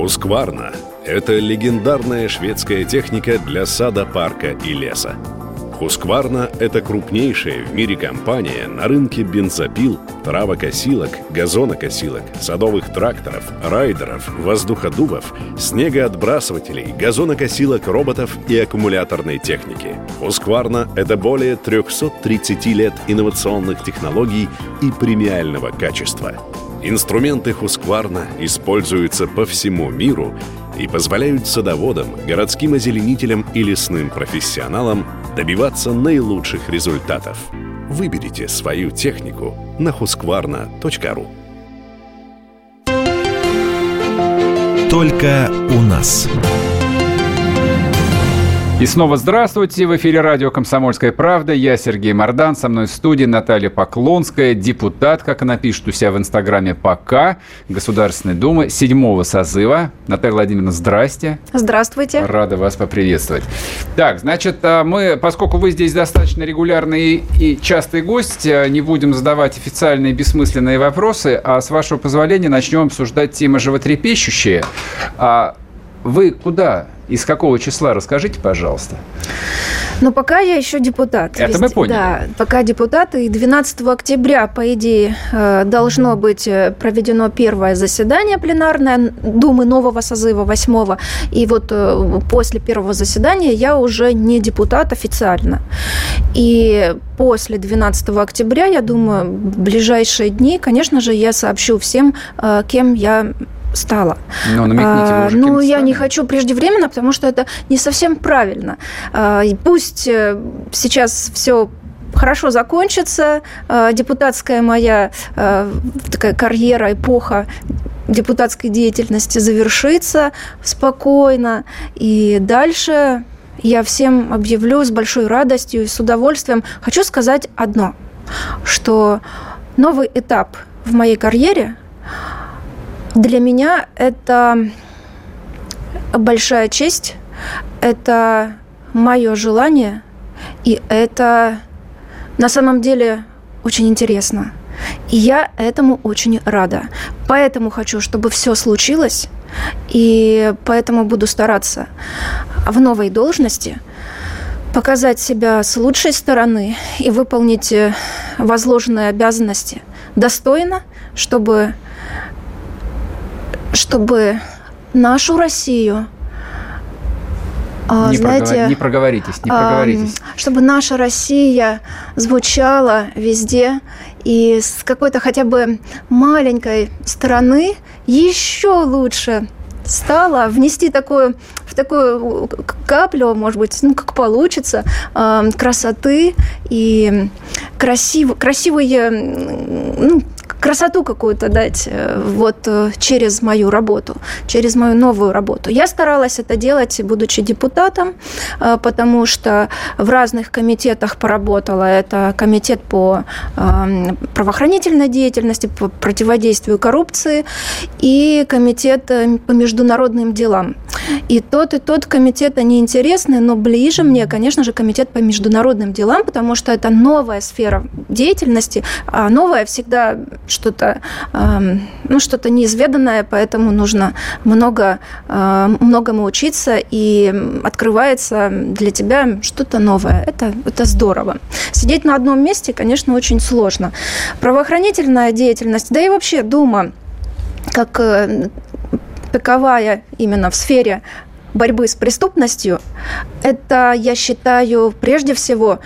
Хускварна – это легендарная шведская техника для сада, парка и леса. Хускварна – это крупнейшая в мире компания на рынке бензопил, травокосилок, газонокосилок, садовых тракторов, райдеров, воздуходувов, снегоотбрасывателей, газонокосилок, роботов и аккумуляторной техники. Хускварна – это более 330 лет инновационных технологий и премиального качества. Инструменты Хускварна используются по всему миру и позволяют садоводам, городским озеленителям и лесным профессионалам добиваться наилучших результатов. Выберите свою технику на husqvarna.ru Только у нас. И снова здравствуйте. В эфире радио «Комсомольская правда». Я Сергей Мордан. Со мной в студии Наталья Поклонская, депутат, как она пишет у себя в Инстаграме, пока Государственной Думы седьмого созыва. Наталья Владимировна, здрасте. Здравствуйте. Рада вас поприветствовать. Так, значит, а, мы, поскольку вы здесь достаточно регулярный и частый гость, а, не будем задавать официальные бессмысленные вопросы, а с вашего позволения начнем обсуждать темы животрепещущие. А вы куда из какого числа? Расскажите, пожалуйста. Но пока я еще депутат. Это мы поняли. Да, пока депутат. И 12 октября, по идее, э, должно быть э, проведено первое заседание пленарное Думы нового созыва, восьмого. И вот э, после первого заседания я уже не депутат официально. И после 12 октября, я думаю, в ближайшие дни, конечно же, я сообщу всем, кем я стала. Ну, намекните, уже Ну, я не хочу преждевременно, потому что это не совсем правильно. А, пусть э, сейчас все хорошо закончится, а, депутатская моя а, такая карьера, эпоха депутатской деятельности завершится спокойно, и дальше я всем объявлю с большой радостью и с удовольствием. Хочу сказать одно, что новый этап в моей карьере для меня это большая честь, это мое желание, и это на самом деле очень интересно. И я этому очень рада. Поэтому хочу, чтобы все случилось, и поэтому буду стараться в новой должности показать себя с лучшей стороны и выполнить возложенные обязанности достойно, чтобы чтобы нашу Россию не, знаете, проговор... не проговоритесь, не проговоритесь. Чтобы наша Россия звучала везде и с какой-то хотя бы маленькой стороны еще лучше стала внести такую в такую каплю, может быть, ну как получится, красоты и красив, красивые ну, красоту какую-то дать э, вот э, через мою работу, через мою новую работу. Я старалась это делать, будучи депутатом, э, потому что в разных комитетах поработала. Это комитет по правоохранительной деятельности, по противодействию коррупции и комитет по международным делам. И тот, и тот комитет, они интересны, но ближе мне, конечно же, комитет по международным делам, потому что это новая сфера деятельности, а новая всегда что-то, ну, что-то неизведанное, поэтому нужно много, многому учиться, и открывается для тебя что-то новое. Это, это здорово. Сидеть на одном месте, конечно, очень сложно. Правоохранительная деятельность, да и вообще Дума, как э, таковая именно в сфере борьбы с преступностью, это, я считаю, прежде всего,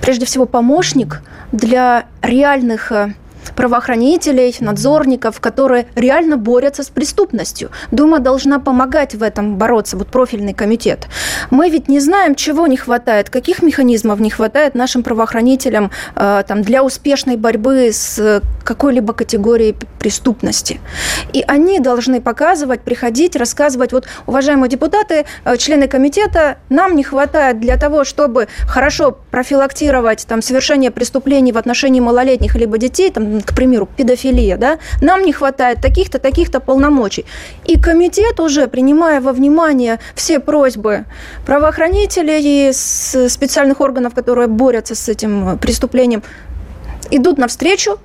прежде всего помощник для реальных э, правоохранителей, надзорников, которые реально борются с преступностью. Дума должна помогать в этом бороться, вот профильный комитет. Мы ведь не знаем, чего не хватает, каких механизмов не хватает нашим правоохранителям э, там, для успешной борьбы с какой-либо категорией преступности. И они должны показывать, приходить, рассказывать, вот, уважаемые депутаты, э, члены комитета, нам не хватает для того, чтобы хорошо профилактировать там, совершение преступлений в отношении малолетних либо детей, там, к примеру, педофилия, да, нам не хватает таких-то, таких-то полномочий. И комитет уже, принимая во внимание все просьбы правоохранителей и специальных органов, которые борются с этим преступлением, идут навстречу,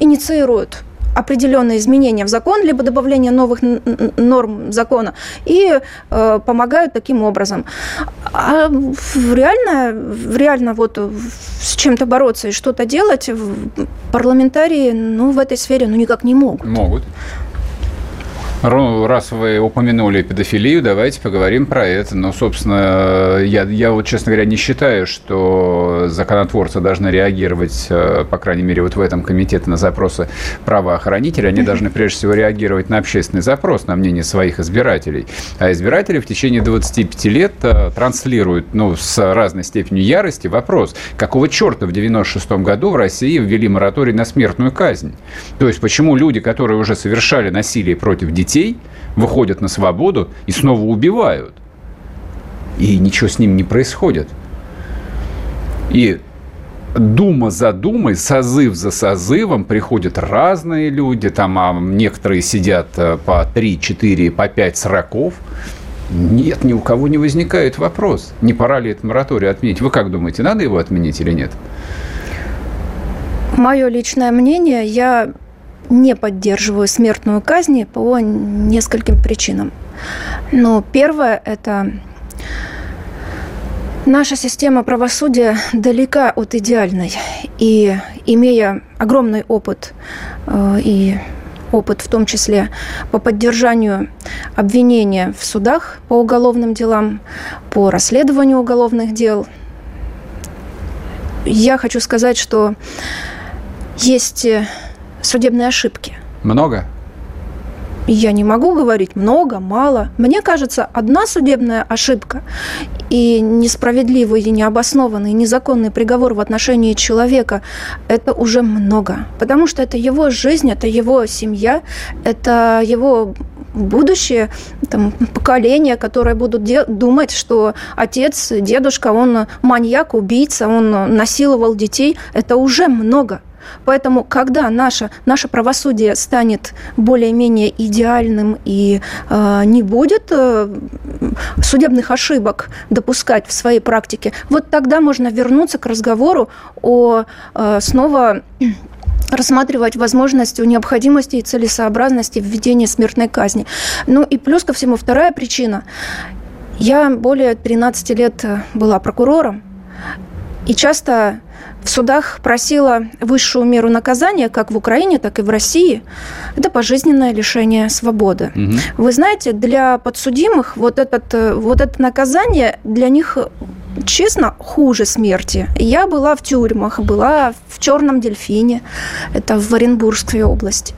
инициируют определенные изменения в закон, либо добавление новых норм закона, и э, помогают таким образом. А реально, реально вот с чем-то бороться и что-то делать парламентарии ну, в этой сфере ну, никак не могут. Могут. Раз вы упомянули педофилию, давайте поговорим про это. Но, собственно, я, я вот, честно говоря, не считаю, что законотворцы должны реагировать, э, по крайней мере, вот в этом комитете на запросы правоохранителей. Они должны, прежде всего, реагировать на общественный запрос, на мнение своих избирателей. А избиратели в течение 25 лет э, транслируют, ну, с разной степенью ярости вопрос, какого черта в 96 году в России ввели мораторий на смертную казнь? То есть, почему люди, которые уже совершали насилие против детей, детей, выходят на свободу и снова убивают. И ничего с ним не происходит. И дума за думой, созыв за созывом приходят разные люди, там а некоторые сидят э, по 3, 4, по 5 сроков. Нет, ни у кого не возникает вопрос, не пора ли этот мораторий отменить. Вы как думаете, надо его отменить или нет? Мое личное мнение, я не поддерживаю смертную казнь по нескольким причинам. Но первое – это Наша система правосудия далека от идеальной. И имея огромный опыт э, и опыт в том числе по поддержанию обвинения в судах по уголовным делам, по расследованию уголовных дел, я хочу сказать, что есть судебные ошибки. Много? Я не могу говорить много, мало. Мне кажется, одна судебная ошибка и несправедливый, и необоснованный, и незаконный приговор в отношении человека – это уже много. Потому что это его жизнь, это его семья, это его будущее там, поколение, которое будут думать, что отец, дедушка, он маньяк, убийца, он насиловал детей. Это уже много. Поэтому, когда наше, наше правосудие станет более-менее идеальным и э, не будет э, судебных ошибок допускать в своей практике, вот тогда можно вернуться к разговору о э, снова рассматривать возможность необходимости и целесообразности введения смертной казни. Ну и плюс ко всему вторая причина. Я более 13 лет была прокурором, и часто в судах просила высшую меру наказания, как в Украине, так и в России. Это пожизненное лишение свободы. Угу. Вы знаете, для подсудимых вот, этот, э, вот это наказание для них честно, хуже смерти. Я была в тюрьмах, была в Черном дельфине, это в Оренбургской области.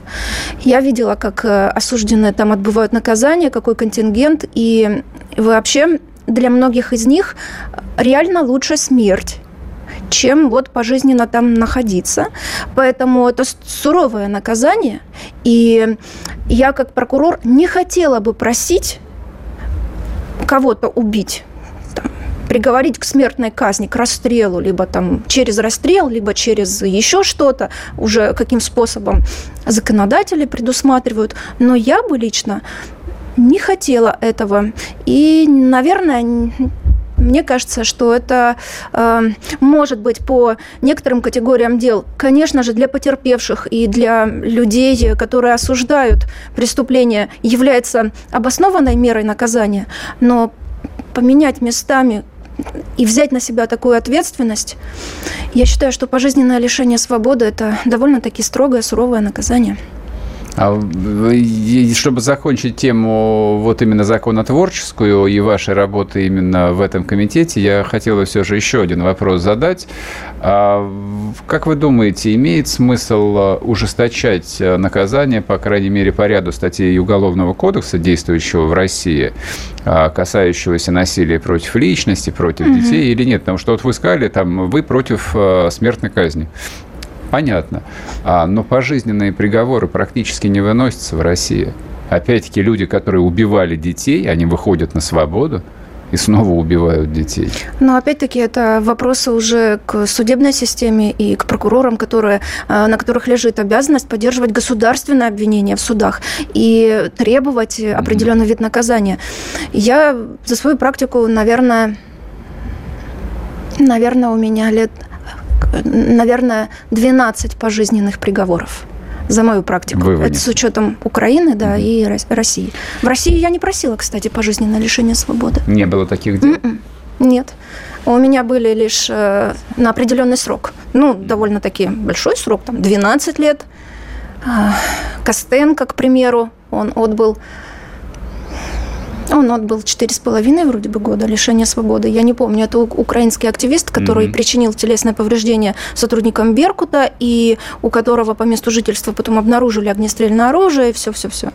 Я видела, как э, осужденные там отбывают наказание, какой контингент, и вообще для многих из них реально лучше смерть чем вот пожизненно там находиться. Поэтому это суровое наказание. И я как прокурор не хотела бы просить кого-то убить приговорить к смертной казни, к расстрелу, либо там через расстрел, либо через еще что-то, уже каким способом законодатели предусматривают. Но я бы лично не хотела этого. И, наверное, мне кажется, что это э, может быть по некоторым категориям дел, конечно же, для потерпевших и для людей, которые осуждают преступление, является обоснованной мерой наказания, но поменять местами и взять на себя такую ответственность, я считаю, что пожизненное лишение свободы – это довольно-таки строгое, суровое наказание. А чтобы закончить тему вот именно законотворческую и вашей работы именно в этом комитете, я хотел бы все же еще один вопрос задать. А как вы думаете, имеет смысл а, ужесточать а, наказание, по крайней мере, по ряду статей Уголовного кодекса, действующего в России, касающегося насилия против личности, против угу. детей или нет? Потому что вот вы сказали, там, вы против смертной казни понятно. А, но пожизненные приговоры практически не выносятся в России. Опять-таки люди, которые убивали детей, они выходят на свободу и снова убивают детей. Но опять-таки это вопросы уже к судебной системе и к прокурорам, которые, а, на которых лежит обязанность поддерживать государственное обвинение в судах и требовать определенный вид наказания. Я за свою практику, наверное, наверное, у меня лет наверное, 12 пожизненных приговоров. за мою практику. Выводит. Это с учетом Украины, да, и России. В России я не просила, кстати, пожизненное лишение свободы. Не было таких дел? М-м. Нет. У меня были лишь э, на определенный срок. Ну, довольно-таки большой срок, там 12 лет. Э, Костенко, к примеру, он отбыл он отбыл четыре с половиной вроде бы года лишения свободы. Я не помню. Это украинский активист, который mm-hmm. причинил телесное повреждение сотрудникам Беркута, и у которого по месту жительства потом обнаружили огнестрельное оружие, и все-все-все.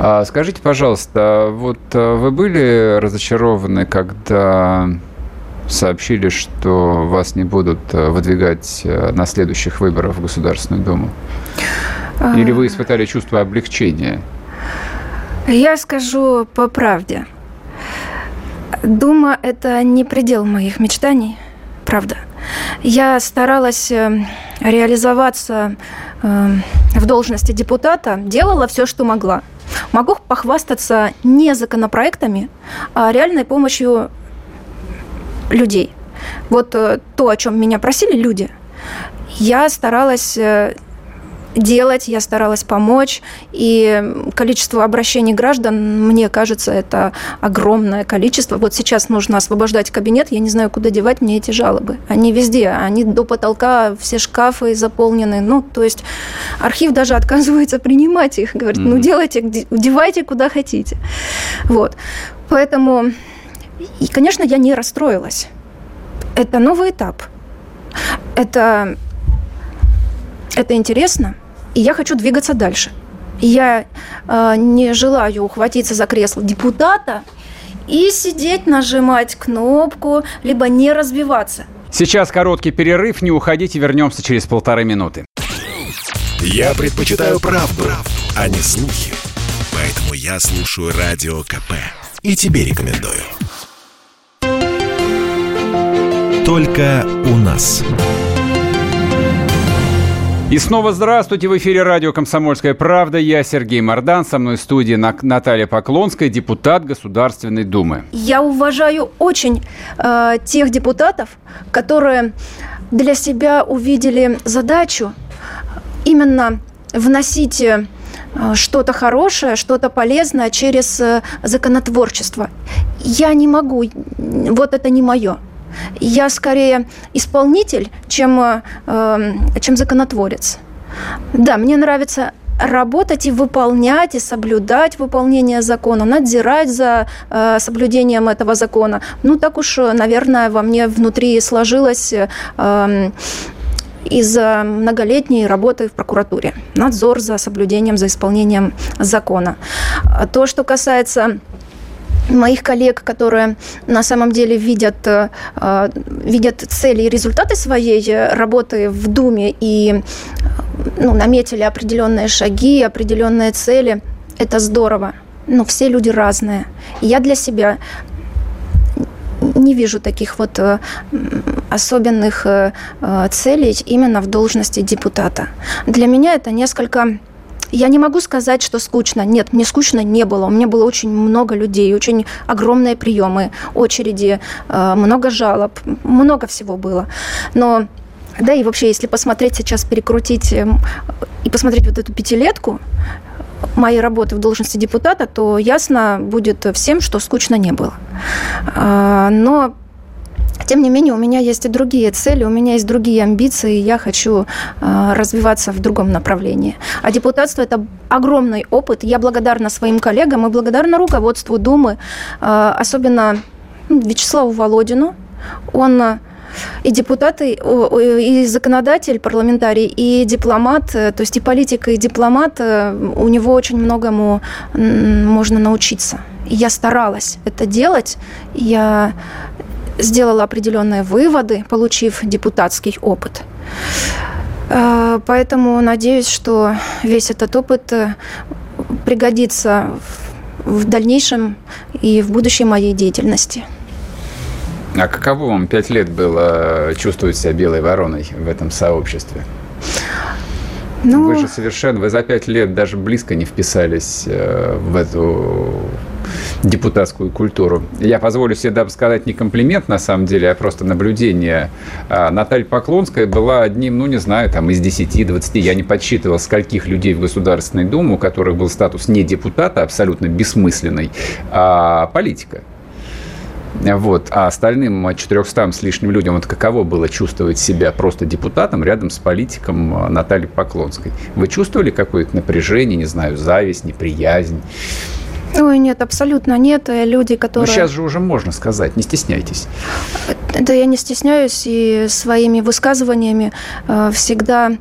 А скажите, пожалуйста, вот э, вы были разочарованы, когда сообщили, что вас не будут э, выдвигать э, на следующих выборах в Государственную Думу? Или вы испытали чувство облегчения? Я скажу по правде. Дума – это не предел моих мечтаний, правда. Я старалась э, реализоваться э, в должности депутата, делала все, что могла. Могу похвастаться не законопроектами, а реальной помощью людей. Вот э, то, о чем меня просили люди, я старалась делать, я старалась помочь, и количество обращений граждан, мне кажется, это огромное количество. Вот сейчас нужно освобождать кабинет, я не знаю, куда девать мне эти жалобы. Они везде, они до потолка, все шкафы заполнены, ну, то есть архив даже отказывается принимать их, говорит, ну, делайте, девайте куда хотите. Вот, поэтому, и, конечно, я не расстроилась. Это новый этап. Это это интересно, и я хочу двигаться дальше. Я э, не желаю ухватиться за кресло депутата и сидеть, нажимать кнопку, либо не развиваться. Сейчас короткий перерыв, не уходите, вернемся через полторы минуты. Я предпочитаю правду, правду, а не слухи. Поэтому я слушаю Радио КП. И тебе рекомендую. Только у нас. И снова здравствуйте. В эфире радио «Комсомольская правда». Я Сергей Мордан. Со мной в студии Наталья Поклонская, депутат Государственной Думы. Я уважаю очень э, тех депутатов, которые для себя увидели задачу именно вносить э, что-то хорошее, что-то полезное через э, законотворчество. Я не могу, вот это не мое. Я скорее исполнитель, чем, э, эм, чем законотворец. Да, мне нравится работать и выполнять, и соблюдать выполнение закона, надзирать за э, соблюдением этого закона. Ну, так уж, наверное, во мне внутри сложилось э, из-за многолетней работы в прокуратуре. Надзор за соблюдением, за исполнением закона. То, что касается моих коллег, которые на самом деле видят, э, видят цели и результаты своей работы в Думе и ну, наметили определенные шаги, определенные цели. Это здорово. Но все люди разные. Я для себя не вижу таких вот э, особенных э, целей именно в должности депутата. Для меня это несколько я не могу сказать, что скучно. Нет, мне скучно не было. У меня было очень много людей, очень огромные приемы, очереди, э, много жалоб, много всего было. Но да, и вообще, если посмотреть сейчас, перекрутить эм, и посмотреть вот эту пятилетку моей работы в должности депутата, то ясно будет всем, что скучно не было. А, но тем не менее, у меня есть и другие цели, у меня есть другие амбиции, и я хочу э, развиваться в другом направлении. А депутатство – это огромный опыт. Я благодарна своим коллегам и благодарна руководству Думы, э, особенно Вячеславу Володину. Он э, и депутаты, и законодатель, парламентарий, и дипломат, э, то есть и политик, и дипломат, э, у него очень многому можно научиться. Я старалась это делать. Я сделала определенные выводы, получив депутатский опыт. Э, поэтому надеюсь, что весь этот опыт э, пригодится в дальнейшем и в будущей моей деятельности. А каково вам пять лет было чувствовать себя белой вороной в этом сообществе? Ну, вы же совершенно, вы за пять лет даже близко не вписались э, в эту депутатскую культуру. Я позволю себе даже сказать не комплимент, на самом деле, а просто наблюдение. А, Наталья Поклонская была одним, ну, не знаю, там, из 10-20, я не подсчитывал, скольких людей в Государственной Думе, у которых был статус не депутата, абсолютно бессмысленный, а политика. Вот. А остальным 400 с лишним людям вот каково было чувствовать себя просто депутатом рядом с политиком а, Натальей Поклонской? Вы чувствовали какое-то напряжение, не знаю, зависть, неприязнь? Ой, нет, абсолютно нет. Люди, ну, которые... Ну, сейчас же уже можно сказать, не стесняйтесь. Да я не стесняюсь и своими высказываниями э, всегда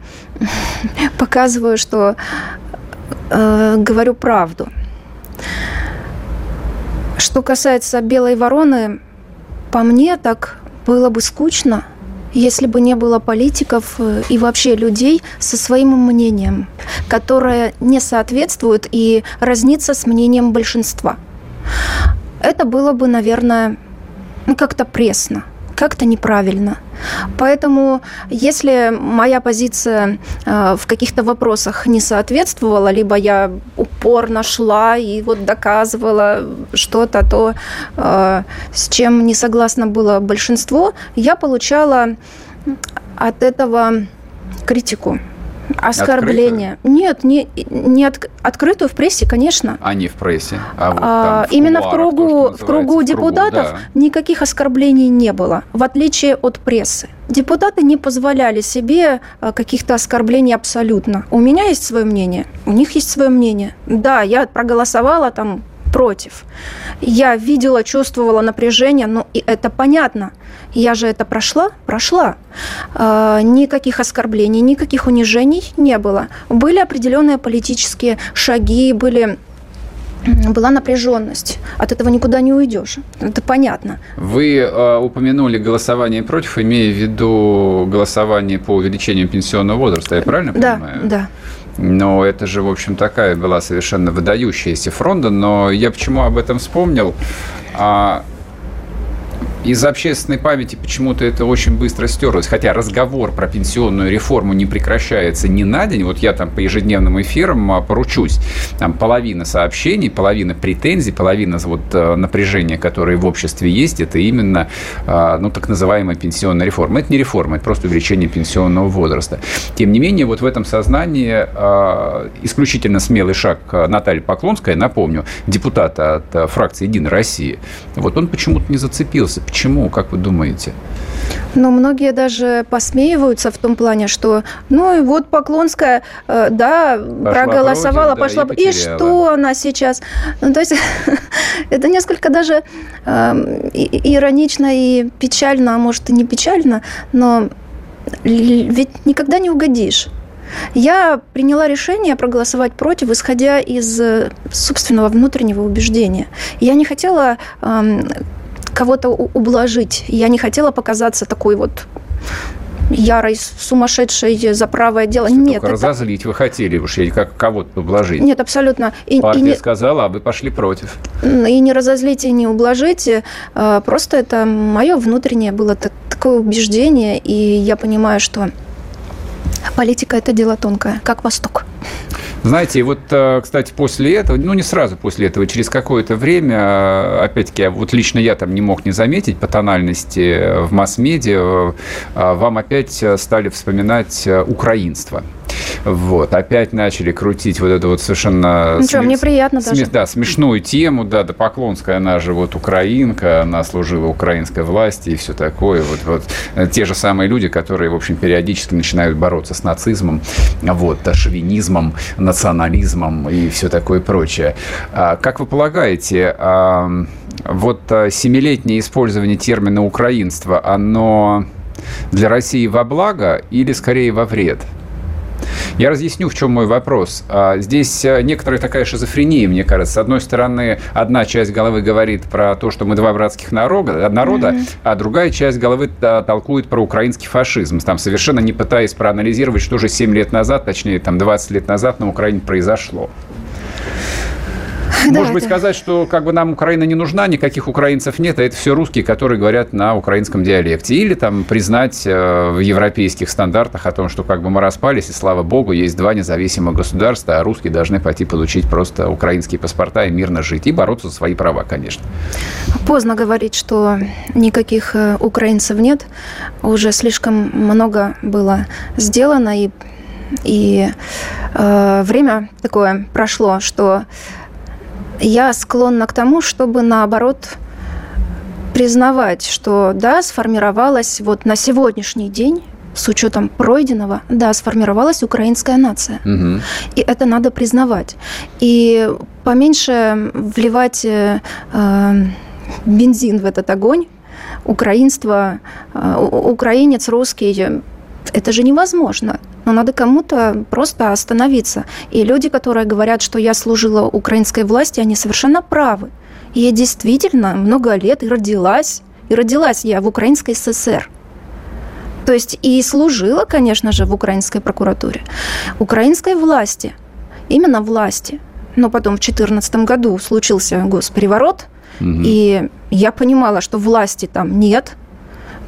показываю, что э, говорю правду. Что касается белой вороны, по мне так было бы скучно, если бы не было политиков э, и вообще людей со своим мнением, которое не соответствует и разнится с мнением большинства. Это было бы, наверное, ну, как-то пресно как-то неправильно. Поэтому, если моя позиция э, в каких-то вопросах не соответствовала, либо я упорно шла и вот доказывала что-то, то э, с чем не согласно было большинство, я получала от этого критику. Оскорбление. Открытую? Нет, не, не от, открытую в прессе, конечно. А не в прессе. А вот а, в именно в кругу, то, в кругу депутатов в кругу, да. никаких оскорблений не было, в отличие от прессы. Депутаты не позволяли себе а, каких-то оскорблений абсолютно. У меня есть свое мнение, у них есть свое мнение. Да, я проголосовала там против. Я видела, чувствовала напряжение, ну и это понятно. Я же это прошла? Прошла. Э, никаких оскорблений, никаких унижений не было. Были определенные политические шаги, были была напряженность. От этого никуда не уйдешь. Это понятно. Вы э, упомянули голосование против, имея в виду голосование по увеличению пенсионного возраста, я правильно понимаю? Да, да. Но это же, в общем, такая была совершенно выдающаяся фронта. Но я почему об этом вспомнил? Из общественной памяти почему-то это очень быстро стерлось. Хотя разговор про пенсионную реформу не прекращается ни на день. Вот я там по ежедневным эфирам а, поручусь. Там половина сообщений, половина претензий, половина вот э, напряжения, которые в обществе есть, это именно а, ну, так называемая пенсионная реформа. Это не реформа, это просто увеличение пенсионного возраста. Тем не менее, вот в этом сознании а, исключительно смелый шаг Натальи Поклонской, напомню, депутата от э, фракции «Единая Россия», вот он почему-то не зацепился. Почему, как вы думаете? Но многие даже посмеиваются в том плане, что, ну и вот Поклонская, э, да, пошла проголосовала, против, пошла, да, и, и что она сейчас? Ну, то есть это несколько даже э, иронично и печально, а может и не печально, но ведь никогда не угодишь. Я приняла решение проголосовать против, исходя из э, собственного внутреннего убеждения. Я не хотела эм, кого-то ублажить. Я не хотела показаться такой вот ярой, сумасшедшей за правое дело. Нет, только это... разозлить вы хотели уж, как кого-то ублажить. Нет, абсолютно. И, Партия и не... сказала, а вы пошли против. И не разозлить, и не ублажить. А, просто это мое внутреннее было такое убеждение, и я понимаю, что политика – это дело тонкое, как Восток. Знаете, вот, э, кстати, после этого, ну, не сразу после этого, через какое-то время, э, опять-таки, вот лично я там не мог не заметить по тональности в масс-медиа, э, вам опять стали вспоминать украинство. Вот, опять начали крутить вот эту вот совершенно... Ну что, мне приятно даже. Да, смешную тему, да, да, Поклонская, она же вот украинка, она служила украинской власти и все такое. Вот, вот те же самые люди, которые, в общем, периодически начинают бороться с нацизмом, вот, шовинизмом, национализмом и все такое прочее. А, как вы полагаете, а, вот а, семилетнее использование термина «украинство», оно для России во благо или скорее во вред? Я разъясню, в чем мой вопрос. А, здесь э, некоторая такая шизофрения, мне кажется. С одной стороны, одна часть головы говорит про то, что мы два братских народа, народа mm-hmm. а другая часть головы толкует про украинский фашизм, там совершенно не пытаясь проанализировать, что же 7 лет назад, точнее, там 20 лет назад на Украине произошло. Может быть, это... сказать, что как бы нам Украина не нужна, никаких украинцев нет, а это все русские, которые говорят на украинском диалекте. Или там признать э, в европейских стандартах о том, что как бы мы распались, и слава богу, есть два независимых государства, а русские должны пойти получить просто украинские паспорта и мирно жить. И бороться за свои права, конечно. Поздно говорить, что никаких э, украинцев нет. Уже слишком много было сделано, и и э, время такое прошло, что я склонна к тому, чтобы наоборот признавать, что да, сформировалась вот на сегодняшний день с учетом пройденного, да, сформировалась украинская нация. Угу. И это надо признавать. И поменьше вливать э, э бензин в этот огонь. Украинство, э, украинец, русский, это же невозможно но надо кому-то просто остановиться. И люди, которые говорят, что я служила украинской власти, они совершенно правы. И я действительно много лет и родилась, и родилась я в Украинской ССР. То есть и служила, конечно же, в украинской прокуратуре. Украинской власти, именно власти. Но потом в 2014 году случился госпереворот, угу. и я понимала, что власти там нет –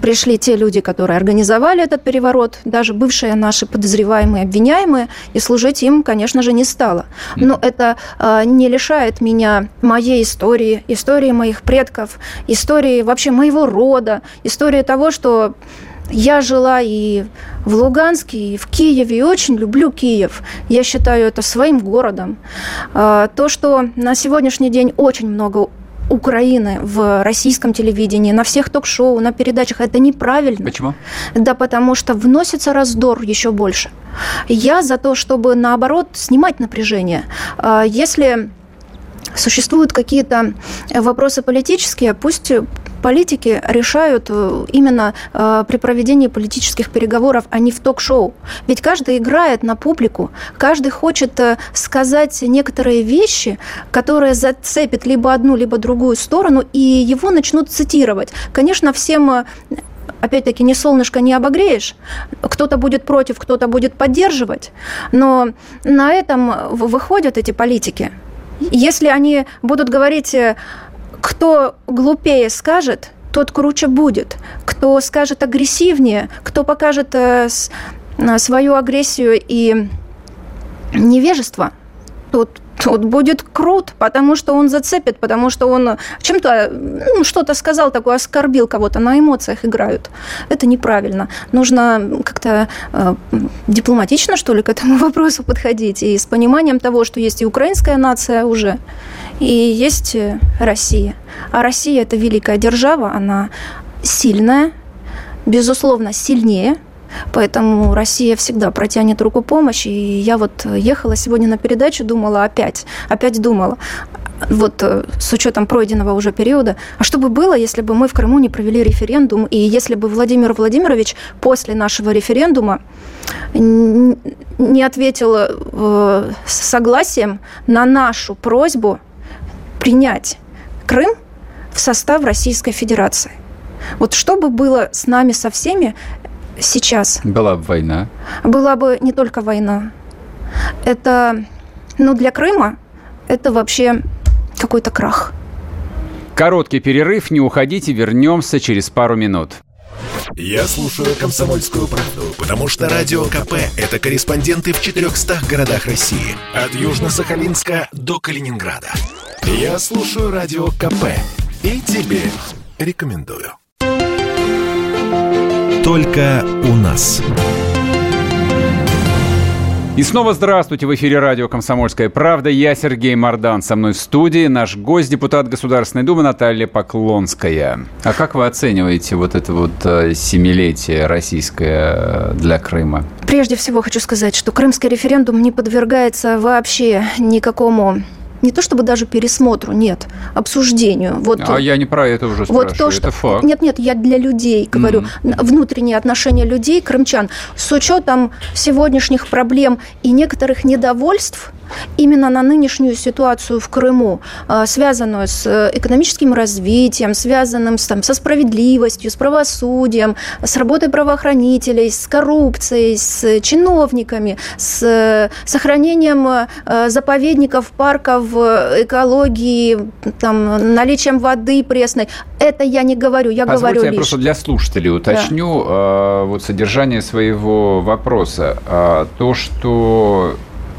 пришли те люди, которые организовали этот переворот, даже бывшие наши подозреваемые, обвиняемые, и служить им, конечно же, не стало. Но это э, не лишает меня моей истории, истории моих предков, истории вообще моего рода, истории того, что я жила и в Луганске, и в Киеве, и очень люблю Киев. Я считаю это своим городом. А, то, что на сегодняшний день очень много Украины в российском телевидении, на всех ток-шоу, на передачах. Это неправильно. Почему? Да потому что вносится раздор еще больше. Я за то, чтобы, наоборот, снимать напряжение. А, если существуют какие-то вопросы политические, пусть политики решают э, именно э, при проведении политических переговоров, а не в ток-шоу. Ведь каждый играет на публику, каждый хочет э, сказать некоторые вещи, которые зацепят либо одну, либо другую сторону, и его начнут цитировать. Конечно, всем опять-таки, не солнышко не обогреешь. Кто-то будет против, кто-то будет поддерживать. Но на этом выходят эти политики. Если они будут говорить кто глупее скажет, тот круче будет. Кто скажет агрессивнее, кто покажет э, свою агрессию и невежество, тот тот будет крут, потому что он зацепит, потому что он чем-то ну, что-то сказал такое, оскорбил кого-то, на эмоциях играют. Это неправильно. Нужно как-то э, дипломатично, что ли, к этому вопросу подходить, и с пониманием того, что есть и украинская нация уже, и есть э, Россия. А Россия – это великая держава, она сильная, безусловно, сильнее – Поэтому Россия всегда протянет руку помощи. И я вот ехала сегодня на передачу, думала опять, опять думала, вот э, с учетом пройденного уже периода, а что бы было, если бы мы в Крыму не провели референдум, и если бы Владимир Владимирович после нашего референдума не ответил э, согласием на нашу просьбу принять Крым в состав Российской Федерации. Вот что бы было с нами со всеми сейчас? Была бы война. Была бы не только война. Это, ну, для Крыма это вообще какой-то крах. Короткий перерыв, не уходите, вернемся через пару минут. Я слушаю «Комсомольскую правду», потому что «Радио КП» — это корреспонденты в 400 городах России. От Южно-Сахалинска до Калининграда. Я слушаю «Радио КП» и тебе рекомендую. Только у нас. И снова здравствуйте. В эфире радио «Комсомольская правда». Я Сергей Мордан. Со мной в студии наш гость, депутат Государственной Думы Наталья Поклонская. А как вы оцениваете вот это вот э, семилетие российское для Крыма? Прежде всего хочу сказать, что крымский референдум не подвергается вообще никакому не то чтобы даже пересмотру, нет, обсуждению. Вот, а я не про это уже спрашиваю, вот то, что, это факт. Нет, нет, я для людей говорю, mm-hmm. внутренние отношения людей, крымчан, с учетом сегодняшних проблем и некоторых недовольств, именно на нынешнюю ситуацию в Крыму, а, связанную с э, экономическим развитием, связанным с, там, со справедливостью, с правосудием, с работой правоохранителей, с коррупцией, с чиновниками, с э, сохранением э, заповедников, парков в экологии, там, наличием воды пресной. Это я не говорю, я Позвольте, говорю я лишь. просто для слушателей уточню да. вот содержание своего вопроса. Э, то, что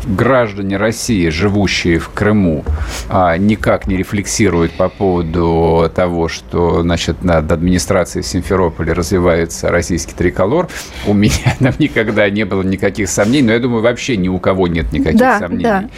граждане России, живущие в Крыму, а, никак не рефлексируют по поводу того, что значит, над администрацией Симферополя развивается российский триколор. У меня там никогда не было никаких сомнений, но я думаю, вообще ни у кого нет никаких да, сомнений. Да.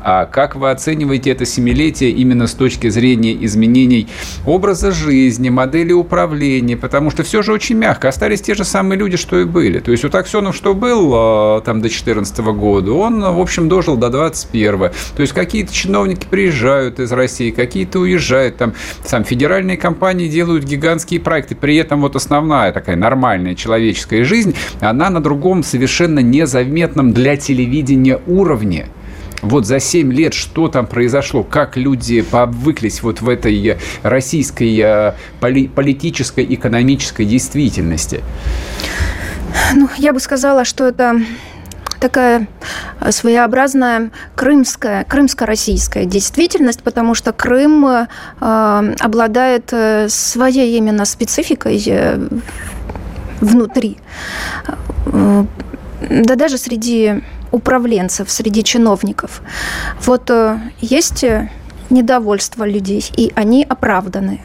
А как вы оцениваете это семилетие именно с точки зрения изменений образа жизни, модели управления? Потому что все же очень мягко. Остались те же самые люди, что и были. То есть у Аксенов, что был а, там до 2014 года, он, в общем, дожил до 21 То есть какие-то чиновники приезжают из России, какие-то уезжают. Там, сам федеральные компании делают гигантские проекты. При этом вот основная такая нормальная человеческая жизнь, она на другом совершенно незаметном для телевидения уровне. Вот за 7 лет что там произошло, как люди пообвыклись вот в этой российской э, поли политической, экономической действительности? Ну, я бы сказала, что это такая э, своеобразная крымская, крымско-российская действительность, потому что Крым э, обладает э, своей именно спецификой э, внутри. Да даже среди управленцев, среди чиновников. Вот есть недовольство людей, и они оправданы.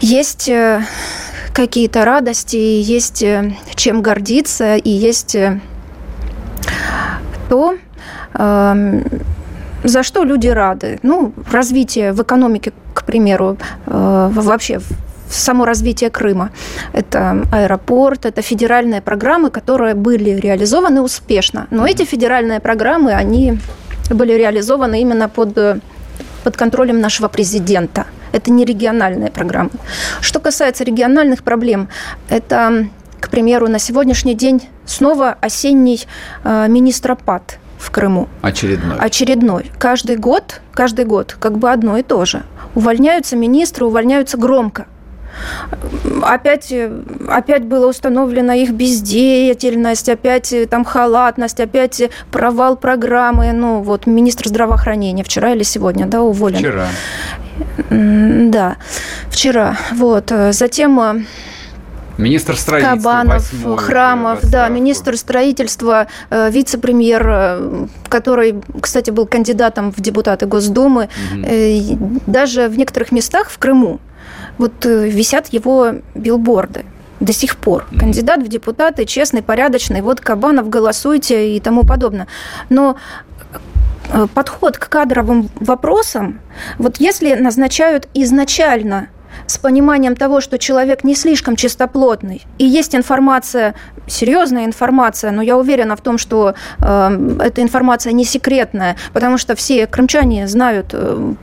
Есть какие-то радости, есть чем гордиться, и есть то, эм, за что люди рады. Ну, развитие в экономике, к примеру, э, вообще само развитие Крыма. Это аэропорт, это федеральные программы, которые были реализованы успешно. Но эти федеральные программы, они были реализованы именно под, под контролем нашего президента. Это не региональные программы. Что касается региональных проблем, это к примеру, на сегодняшний день снова осенний э, министропад в Крыму. Очередной. Очередной. Каждый год, каждый год как бы одно и то же. Увольняются министры, увольняются громко. Опять, опять была установлена их бездеятельность, опять там халатность, опять провал программы. Ну, вот министр здравоохранения вчера или сегодня, да, уволен. Вчера. Да, вчера. Вот. Затем э, Министр строительства. Кабанов, Храмов, да, министр строительства, э, вице-премьер, э, который, кстати, был кандидатом в депутаты Госдумы. Угу. Даже в некоторых местах в Крыму вот висят его билборды до сих пор. Кандидат в депутаты, честный, порядочный, вот Кабанов, голосуйте и тому подобное. Но подход к кадровым вопросам, вот если назначают изначально с пониманием того, что человек не слишком чистоплотный, и есть информация, серьезная информация, но я уверена в том, что э, эта информация не секретная, потому что все крымчане знают э,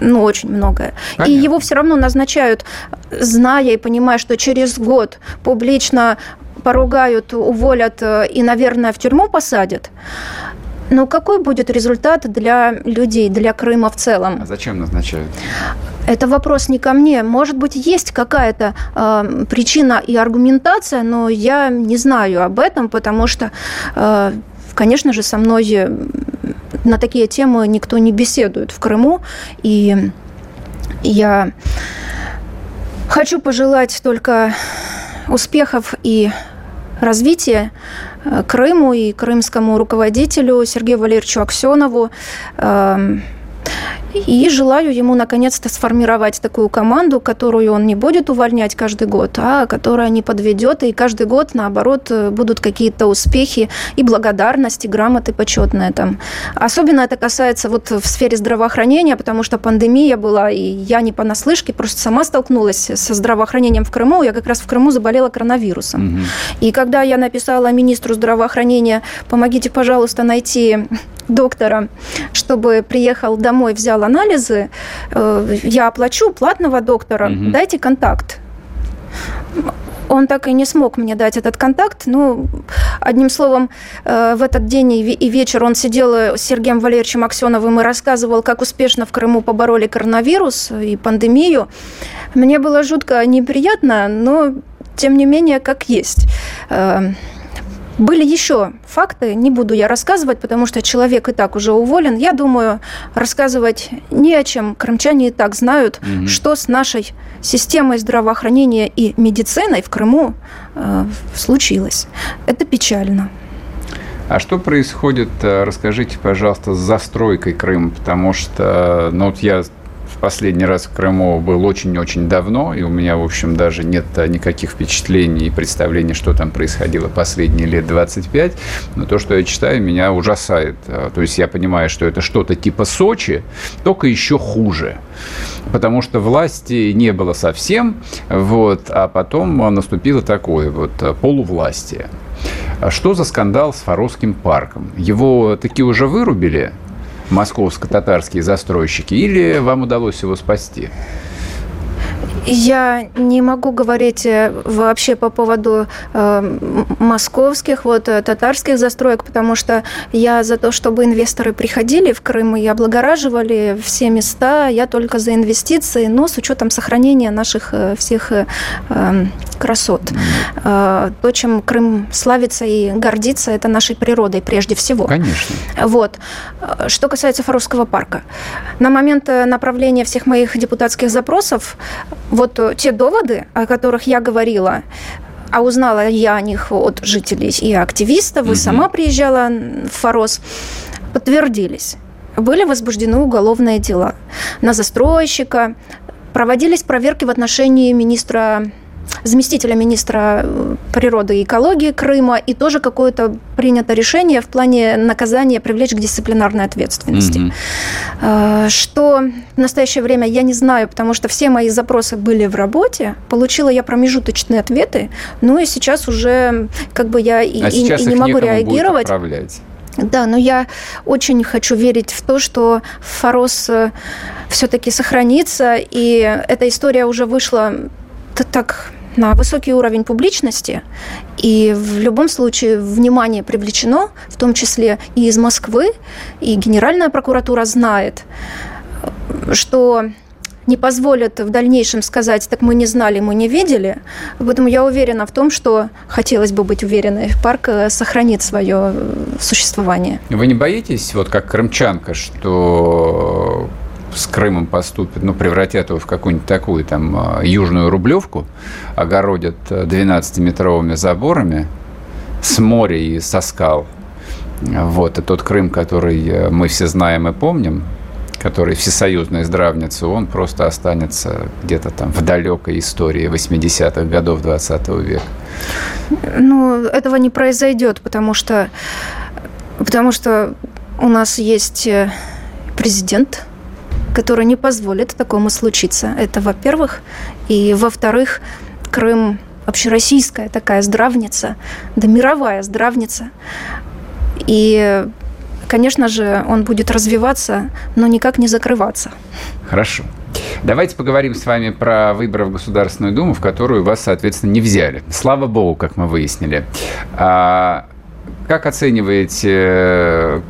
ну, очень многое. Понятно. И его все равно назначают, зная и понимая, что через год публично поругают, уволят э, и, наверное, в тюрьму посадят. Но какой будет результат для людей, для Крыма в целом? А зачем назначают? Это вопрос не ко мне. Может быть, есть какая-то э, причина и аргументация, но я не знаю об этом, потому что, э, конечно же, со мной на такие темы никто не беседует в Крыму. И я хочу пожелать только успехов и развития Э, Крыму и крымскому руководителю Сергею Валерьевичу Аксенову. И желаю ему наконец-то сформировать такую команду, которую он не будет увольнять каждый год, а которая не подведет, и каждый год, наоборот, будут какие-то успехи и благодарности, грамоты почетные там. Особенно это касается вот в сфере здравоохранения, потому что пандемия была, и я не понаслышке, просто сама столкнулась со здравоохранением в Крыму. Я как раз в Крыму заболела коронавирусом. Угу. И когда я написала министру здравоохранения, помогите, пожалуйста, найти доктора, чтобы приехал домой, взял анализы, э, я оплачу платного доктора, угу. дайте контакт. Он так и не смог мне дать этот контакт. Ну, одним словом, э, в этот день и вечер он сидел с Сергеем Валерьевичем Аксеновым и рассказывал, как успешно в Крыму побороли коронавирус и пандемию. Мне было жутко неприятно, но тем не менее, как есть. Были еще факты, не буду я рассказывать, потому что человек и так уже уволен. Я думаю, рассказывать не о чем. Крымчане и так знают, угу. что с нашей системой здравоохранения и медициной в Крыму э, случилось. Это печально. А что происходит, э, расскажите, пожалуйста, с застройкой Крыма, потому что, ну вот я последний раз в Крыму был очень-очень давно, и у меня, в общем, даже нет никаких впечатлений и представлений, что там происходило последние лет 25. Но то, что я читаю, меня ужасает. То есть я понимаю, что это что-то типа Сочи, только еще хуже. Потому что власти не было совсем, вот, а потом наступило такое вот полувластие. А что за скандал с Фаровским парком? Его таки уже вырубили, московско-татарские застройщики, или вам удалось его спасти? Я не могу говорить э, вообще по поводу э, московских, вот э, татарских застроек, потому что я за то, чтобы инвесторы приходили в Крым и облагораживали все места. Я только за инвестиции, но с учетом сохранения наших э, всех э, эм, красот. Э, то, чем Крым славится и гордится, это нашей природой прежде всего. Конечно. Вот. Что касается Фаровского парка. На момент направления всех моих депутатских запросов вот э, те доводы, о которых я говорила, а узнала я о них от жителей и активистов, и сама приезжала в Форос, подтвердились. Были возбуждены уголовные дела на застройщика, проводились проверки в отношении министра заместителя министра э, природы и экологии Крыма, и тоже какое-то принято решение в плане наказания привлечь к дисциплинарной ответственности. Mm-hmm. Что в настоящее время я не знаю, потому что все мои запросы были в работе, получила я промежуточные ответы, ну и сейчас уже как бы я а и, и, и не могу реагировать. Да, но я очень хочу верить в то, что Форос э, все-таки сохранится, и эта история уже вышла так на высокий уровень публичности, и в любом случае внимание привлечено, в том числе и из Москвы, и Генеральная прокуратура знает, что не позволят в дальнейшем сказать, так мы не знали, мы не видели. Поэтому я уверена в том, что хотелось бы быть уверенной, парк э, сохранит свое существование. Вы не боитесь, вот как крымчанка, что с Крымом поступят, ну, превратят его в какую-нибудь такую там а, южную рублевку, огородят 12-метровыми заборами с моря и со скал. Вот, и тот Крым, который э, мы все знаем и помним, который всесоюзная здравница, он просто останется где-то там в далекой истории 80-х годов 20 века. Ну, этого не произойдет, потому что, потому что у нас есть э, президент, который не позволит такому случиться. Это, во-первых. И, во-вторых, Крым общероссийская такая здравница, да мировая здравница. И, конечно же, он будет развиваться, но никак не закрываться. Хорошо. Давайте поговорим с вами про выборы в Государственную Думу, в которую вас, соответственно, не взяли. Слава богу, как мы выяснили. А как оцениваете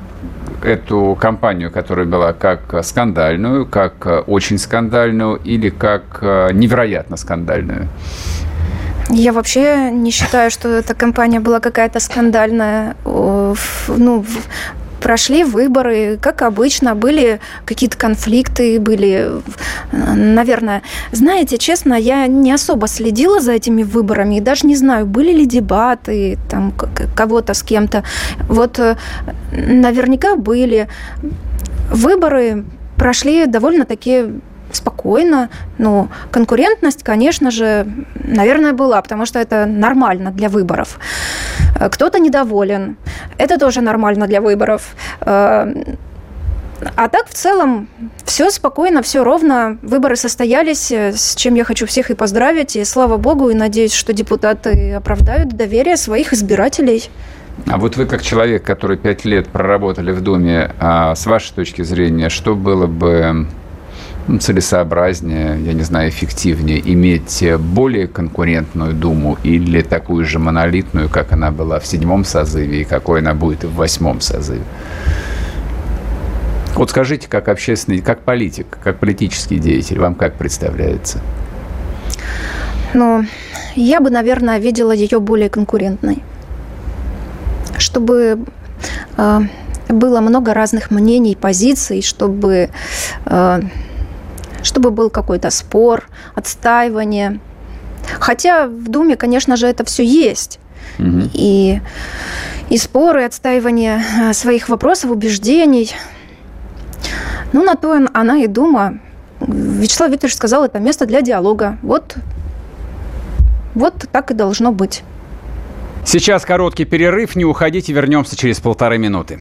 эту кампанию, которая была как скандальную, как очень скандальную или как э, невероятно скандальную? Я вообще не считаю, что эта кампания была какая-то скандальная. Ну, прошли выборы, как обычно, были какие-то конфликты, были, наверное, знаете, честно, я не особо следила за этими выборами и даже не знаю, были ли дебаты там кого-то с кем-то. Вот э, наверняка были. Выборы прошли довольно-таки спокойно. Но конкурентность, конечно же, наверное, была, потому что это нормально для выборов. Э, кто-то недоволен. Это тоже нормально для выборов. Э, а так, в целом, все спокойно, все ровно. Выборы состоялись, э, с чем я хочу всех и поздравить. И слава богу, и надеюсь, что депутаты оправдают доверие своих избирателей. А вот вы, как человек, который пять лет проработали в Думе, а с вашей точки зрения, что было бы ну, целесообразнее, я не знаю, эффективнее иметь более конкурентную Думу или такую же монолитную, как она была в седьмом созыве и какой она будет в восьмом созыве? Вот скажите, как общественный, как политик, как политический деятель, вам как представляется? Ну, я бы, наверное, видела ее более конкурентной. чтобы э, было много разных мнений, позиций, чтобы, э, чтобы был какой-то спор, отстаивание. Хотя в Думе, конечно же, это все есть. Угу. И, и споры, отстаивание э, своих вопросов, убеждений. Ну, на то она и Дума. Вячеслав Викторович сказал, это место для диалога. Вот, вот так и должно быть. Сейчас короткий перерыв, не уходите, вернемся через полторы минуты.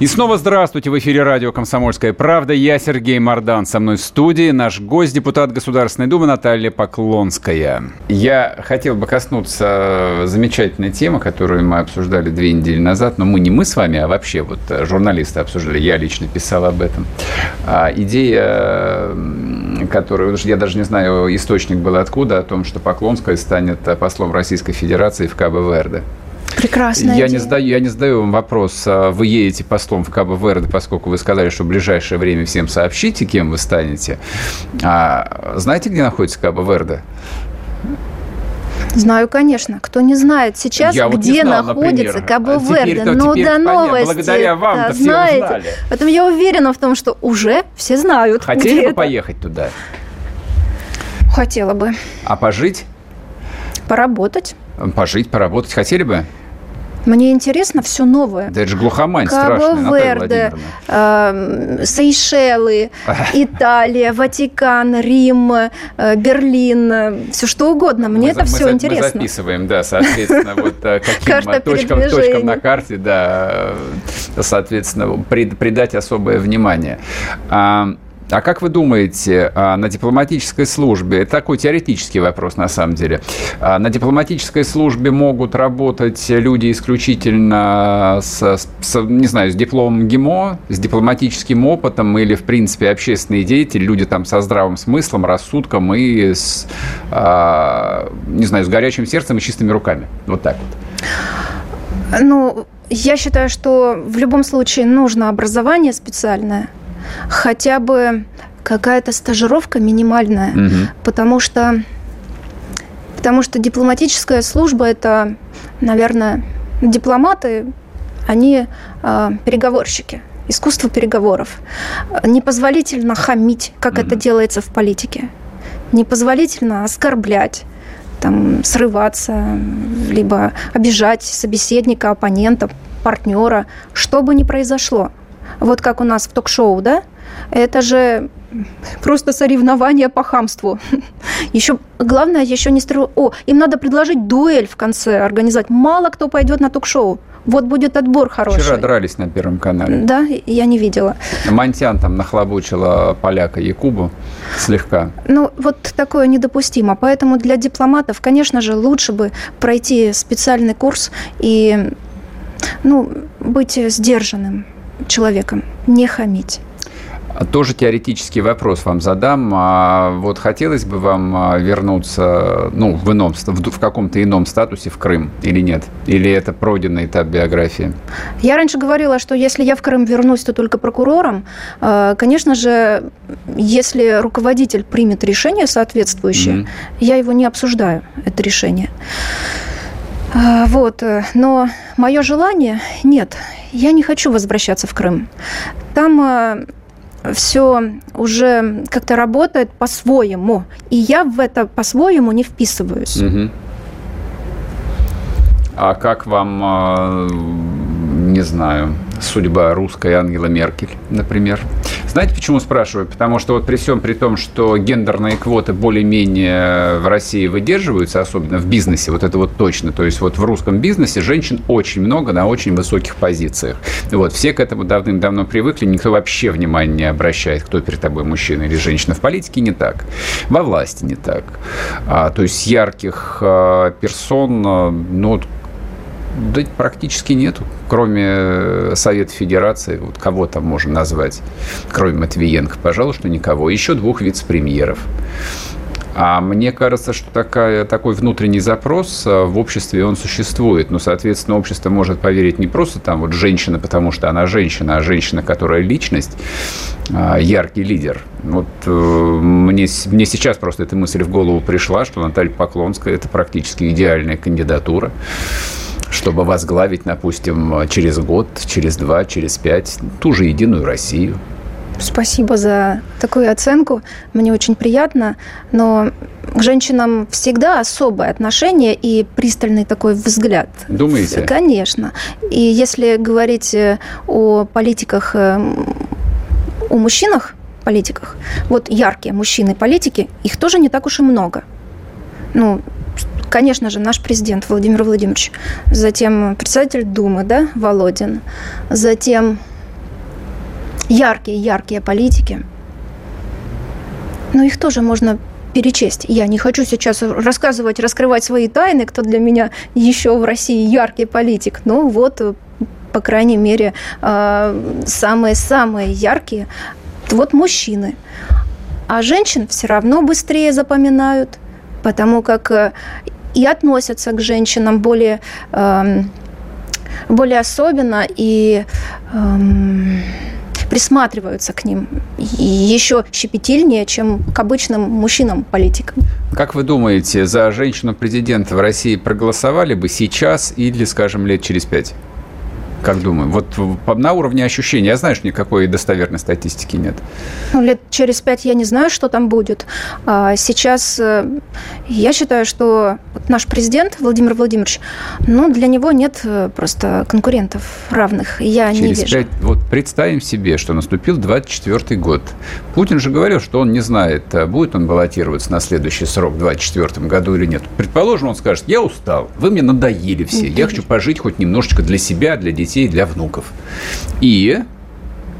И снова здравствуйте. В эфире радио «Комсомольская правда». Я Сергей Мордан. Со мной в студии наш гость, депутат Государственной Думы Наталья Поклонская. Я хотел бы коснуться замечательной темы, которую мы обсуждали две недели назад. Но мы не мы с вами, а вообще вот журналисты обсуждали. Я лично писал об этом. А идея, которую я даже не знаю, источник был откуда, о том, что Поклонская станет послом Российской Федерации в Кабо-Верде. Прекрасно. Я не, задаю, я не задаю вам вопрос, а вы едете постом в Кабо-Верде, поскольку вы сказали, что в ближайшее время всем сообщите, кем вы станете. А знаете, где находится Кабо-Верде? Знаю, конечно. Кто не знает сейчас, Я где вот знал, находится Кабо-Верде. А ну да новости. Благодаря вам да, все знаете. узнали. Поэтому я уверена в том, что уже все знают. Хотели бы это. поехать туда? Хотела бы. А пожить? Поработать. Пожить, поработать хотели бы? Мне интересно все новое. Да это же глухомань страшная, э, Сейшелы, Италия, Ватикан, Рим, э, Берлин, все что угодно. Мне мы, это все мы, интересно. Мы записываем, да, соответственно, вот э, каким точкам, точкам на карте, да, соответственно, придать особое внимание. А как вы думаете, а, на дипломатической службе, это такой теоретический вопрос на самом деле, а, на дипломатической службе могут работать люди исключительно с, с не знаю, с дипломом ГИМО, с дипломатическим опытом или, в принципе, общественные деятели, люди там со здравым смыслом, рассудком и с, а, не знаю, с горячим сердцем и чистыми руками? Вот так вот. Ну, я считаю, что в любом случае нужно образование специальное – хотя бы какая-то стажировка минимальная, угу. потому что потому что дипломатическая служба это, наверное, дипломаты, они э, переговорщики, искусство переговоров. Непозволительно хамить, как mm это делается в политике. Непозволительно оскорблять там, срываться, либо обижать собеседника, оппонента, партнера, что бы ни произошло вот как у нас в ток-шоу, да, это же просто соревнование по хамству. Еще главное, еще не стрел... О, им надо предложить дуэль в конце организовать. Мало кто пойдет на ток-шоу. Вот будет отбор хороший. Вчера дрались на Первом канале. Да, я не видела. Монтян там нахлобучила поляка Якубу слегка. Ну, вот такое недопустимо. Поэтому для дипломатов, конечно же, лучше бы пройти специальный курс и ну, быть сдержанным человеком, не хамить. Тоже теоретический вопрос вам задам. А вот хотелось бы вам а, вернуться ну, в, ином, в каком-то ином статусе в Крым или нет? Или это пройденный этап биографии? Я раньше говорила, что если я в Крым вернусь, то только прокурором. А, конечно же, если руководитель примет решение соответствующее, mm-hmm. я его не обсуждаю, это решение. Вот, э, но мое желание нет, я не хочу возвращаться в Крым. Там э, все уже как-то работает по-своему, и я в это по-своему не вписываюсь. Угу. А как вам, э, не знаю, судьба русской Ангела Меркель, например? Знаете, почему спрашиваю? Потому что вот при всем при том, что гендерные квоты более-менее в России выдерживаются, особенно в бизнесе, вот это вот точно. То есть вот в русском бизнесе женщин очень много на очень высоких позициях. Вот, все к этому давным-давно привыкли, никто вообще внимания не обращает, кто перед тобой, мужчина или женщина. В политике не так, во власти не так. А, то есть ярких а, персон, а, ну, да практически нету, кроме э, Совета Федерации, вот кого там можно назвать, кроме Матвиенко, пожалуй, что никого. Еще двух вице-премьеров. А мне кажется, что такая, такой внутренний запрос э, в обществе, он существует. Ну, соответственно, общество может поверить не просто там вот женщина, потому что она женщина, а женщина, которая личность, а, яркий лидер. Вот э, мне, мне сейчас просто эта мысль в голову пришла, что Наталья Поклонская – это практически идеальная кандидатура чтобы возглавить, допустим, через год, через два, через пять ту же «Единую Россию». Спасибо за такую оценку. Мне очень приятно. Но к женщинам всегда особое отношение и пристальный такой взгляд. Думаете? Конечно. И если говорить э, о политиках, э, о мужчинах, политиках, вот яркие мужчины-политики, их тоже не так уж и много. Ну, конечно же, наш президент Владимир Владимирович, затем председатель Думы, да, Володин, затем яркие-яркие политики. Но их тоже можно перечесть. Я не хочу сейчас рассказывать, раскрывать свои тайны, кто для меня еще в России яркий политик. Ну вот, по крайней мере, а, самые-самые яркие вот мужчины. А женщин все равно быстрее запоминают, потому как э, и относятся к женщинам более, эм, более особенно и эм, присматриваются к ним еще щепетильнее, чем к обычным мужчинам-политикам. Как вы думаете, за женщину-президента в России проголосовали бы сейчас или, скажем, лет через пять? Как думаю? Вот на уровне ощущения. Я знаю, что никакой достоверной статистики нет. Ну, лет через пять я не знаю, что там будет. А сейчас э, я считаю, что наш президент Владимир Владимирович, ну, для него нет э, просто конкурентов равных. Я через не вижу. 5, вот представим себе, что наступил 24 год. Путин же говорил, что он не знает, а будет он баллотироваться на следующий срок в 24 году или нет. Предположим, он скажет, я устал, вы мне надоели все, я хочу пожить хоть немножечко для себя, для детей детей, для внуков. И...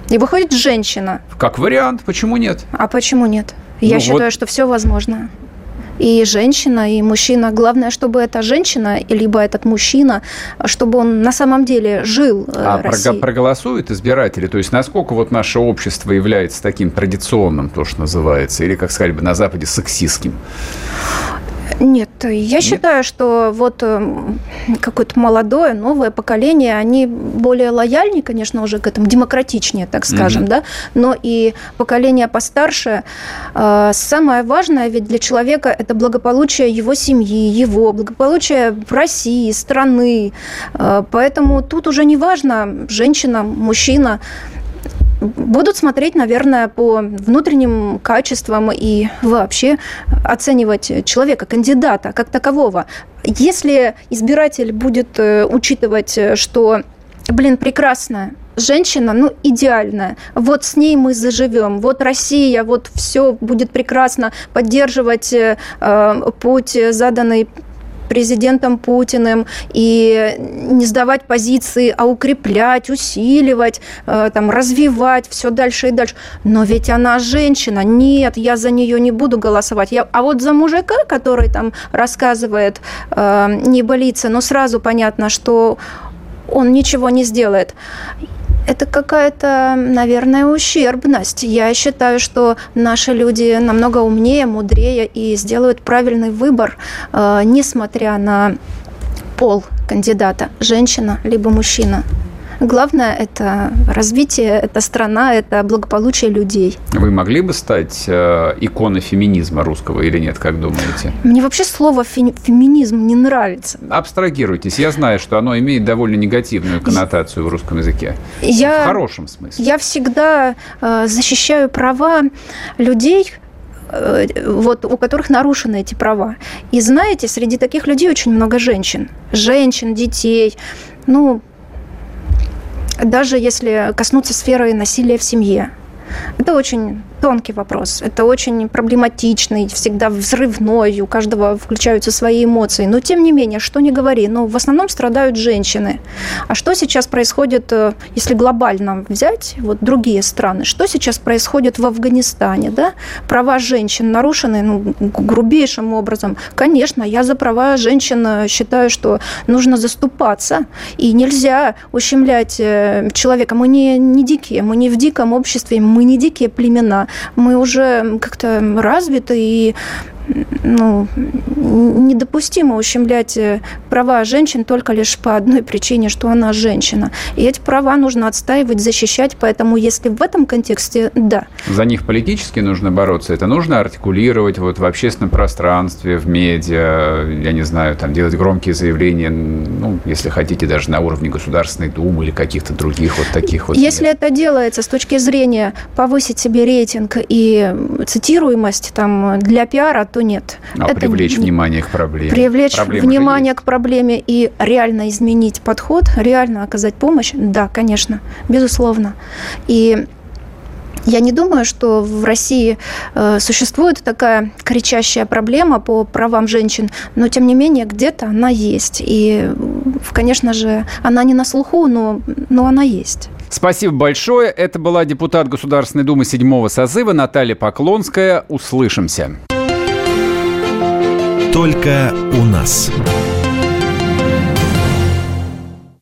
И выходит женщина. Как вариант, почему нет? А почему нет? Я ну, считаю, вот... что все возможно и женщина, и мужчина. Главное, чтобы эта женщина, либо этот мужчина, чтобы он на самом деле жил э, а России. проголосуют избиратели? То есть насколько вот наше общество является таким традиционным, то, что называется, или, как сказали бы на Западе, сексистским? Нет, я Нет? считаю, что вот эм, какое-то молодое, новое поколение, они более лояльнее, конечно, уже к этому, демократичнее, так скажем, угу. да, но и поколение постарше, э, самое важное ведь для человека это благополучие его семьи, его благополучие России, страны, э, поэтому тут уже не важно, женщина, мужчина, будут смотреть, наверное, по внутренним качествам и вообще оценивать человека, кандидата как такового. Если избиратель будет э, учитывать, что, блин, прекрасно, женщина, ну, идеальная. Вот с ней мы заживем. Вот Россия, вот все будет прекрасно поддерживать э, путь, заданный президентом Путиным и не сдавать позиции, а укреплять, усиливать, э, там, развивать все дальше и дальше. Но ведь она женщина. Нет, я за нее не буду голосовать. Я... А вот за мужика, который там рассказывает э, не болится, но сразу понятно, что он ничего не сделает это какая-то, наверное, ущербность. Я считаю, что наши люди намного умнее, мудрее и сделают правильный выбор, э, несмотря на пол кандидата, женщина либо мужчина. Главное – это развитие, это страна, это благополучие людей. Вы могли бы стать э, иконой феминизма русского или нет, как думаете? Мне вообще слово фе- феминизм не нравится. Абстрагируйтесь. Я знаю, что оно имеет довольно негативную коннотацию в русском языке. Я, в хорошем смысле. Я всегда э, защищаю права людей, э, вот, у которых нарушены эти права. И знаете, среди таких людей очень много женщин. Женщин, детей. Ну, даже если коснуться сферы насилия в семье. Это очень тонкий вопрос. Это очень проблематичный, всегда взрывной, у каждого включаются свои эмоции. Но тем не менее, что не говори, но в основном страдают женщины. А что сейчас происходит, э, если глобально взять вот другие страны? Что сейчас происходит в Афганистане? Да? Права женщин нарушены ну, грубейшим образом. Конечно, я за права женщин э, считаю, что нужно заступаться. И нельзя ущемлять э, человека. Мы не, не дикие, мы не в диком обществе, мы не дикие племена мы уже как-то развиты и ну, недопустимо ущемлять э, права женщин только лишь по одной причине, что она женщина. И эти права нужно отстаивать, защищать, поэтому если в этом контексте, да. За них политически нужно бороться, это нужно артикулировать вот в общественном пространстве, в медиа, я не знаю, там делать громкие заявления, ну, если хотите, даже на уровне Государственной Думы или каких-то других вот таких вот. Если мест. это делается с точки зрения повысить себе рейтинг и цитируемость там для пиара, то нет. А это привлечь не... внимание к проблеме. Привлечь Проблема внимание к проблеме и реально изменить подход, реально оказать помощь, да, конечно, безусловно. И я не думаю, что в России э, существует такая кричащая проблема по правам женщин, но тем не менее где-то она есть. И, конечно же, она не на слуху, но, но она есть. Спасибо большое. Это была депутат Государственной Думы седьмого созыва Наталья Поклонская. Услышимся. Только у нас.